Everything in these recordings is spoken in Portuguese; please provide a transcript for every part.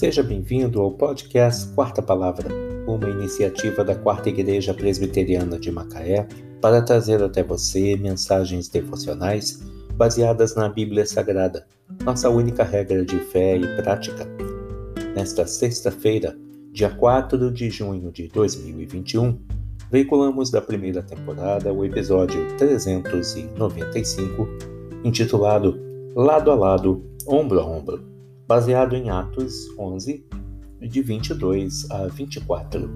Seja bem-vindo ao podcast Quarta Palavra, uma iniciativa da Quarta Igreja Presbiteriana de Macaé para trazer até você mensagens devocionais baseadas na Bíblia Sagrada, nossa única regra de fé e prática. Nesta sexta-feira, dia 4 de junho de 2021, veiculamos da primeira temporada o episódio 395, intitulado Lado a Lado, Ombro a Ombro baseado em Atos 11, de 22 a 24.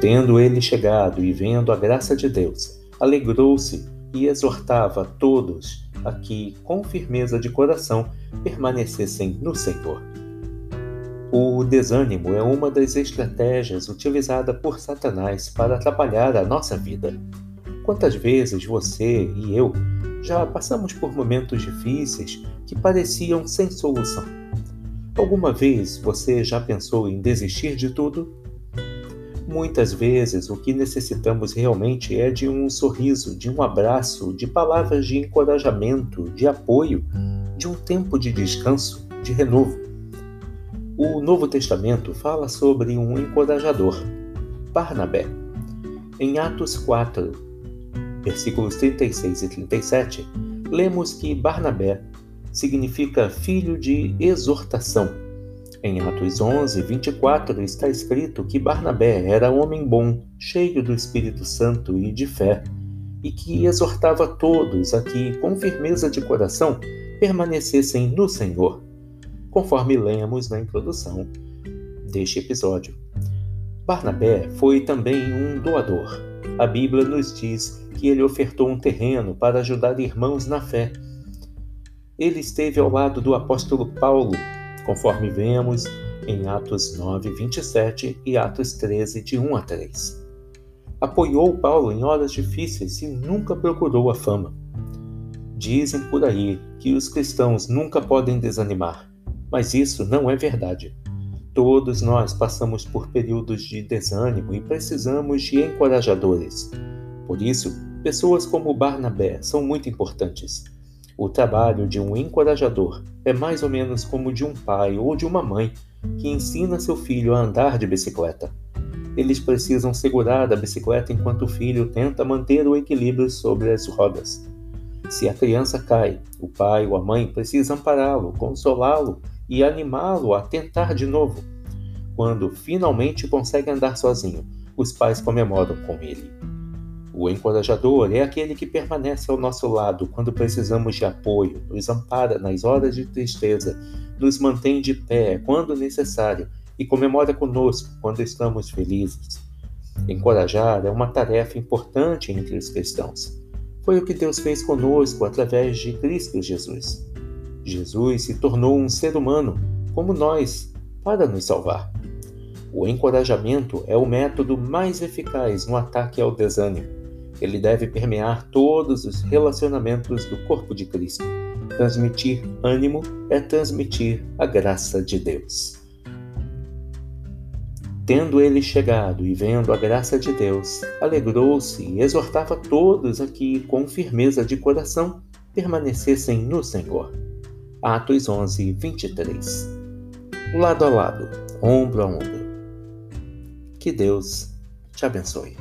Tendo ele chegado e vendo a graça de Deus, alegrou-se e exortava todos a que, com firmeza de coração, permanecessem no Senhor. O desânimo é uma das estratégias utilizadas por Satanás para atrapalhar a nossa vida. Quantas vezes você e eu já passamos por momentos difíceis que pareciam sem solução? Alguma vez você já pensou em desistir de tudo? Muitas vezes o que necessitamos realmente é de um sorriso, de um abraço, de palavras de encorajamento, de apoio, de um tempo de descanso, de renovo. O Novo Testamento fala sobre um encorajador, Barnabé. Em Atos 4, versículos 36 e 37, lemos que Barnabé significa filho de exortação. Em Atos 11, 24 está escrito que Barnabé era homem bom, cheio do Espírito Santo e de fé, e que exortava todos a que, com firmeza de coração, permanecessem no Senhor, conforme lemos na introdução deste episódio. Barnabé foi também um doador. A Bíblia nos diz que ele ofertou um terreno para ajudar irmãos na fé ele esteve ao lado do apóstolo Paulo, conforme vemos em Atos 9, 27 e Atos 13, de 1 a 3. Apoiou Paulo em horas difíceis e nunca procurou a fama. Dizem por aí que os cristãos nunca podem desanimar, mas isso não é verdade. Todos nós passamos por períodos de desânimo e precisamos de encorajadores. Por isso, pessoas como Barnabé são muito importantes. O trabalho de um encorajador é mais ou menos como de um pai ou de uma mãe que ensina seu filho a andar de bicicleta. Eles precisam segurar a bicicleta enquanto o filho tenta manter o equilíbrio sobre as rodas. Se a criança cai, o pai ou a mãe precisam ampará-lo, consolá-lo e animá-lo a tentar de novo. Quando finalmente consegue andar sozinho, os pais comemoram com ele. O encorajador é aquele que permanece ao nosso lado quando precisamos de apoio, nos ampara nas horas de tristeza, nos mantém de pé quando necessário e comemora conosco quando estamos felizes. Encorajar é uma tarefa importante entre os cristãos. Foi o que Deus fez conosco através de Cristo Jesus. Jesus se tornou um ser humano, como nós, para nos salvar. O encorajamento é o método mais eficaz no ataque ao desânimo ele deve permear todos os relacionamentos do corpo de Cristo. Transmitir ânimo é transmitir a graça de Deus. Tendo ele chegado e vendo a graça de Deus, alegrou-se e exortava todos a que, com firmeza de coração, permanecessem no Senhor. Atos 11, 23. Lado a lado, ombro a ombro. Que Deus te abençoe.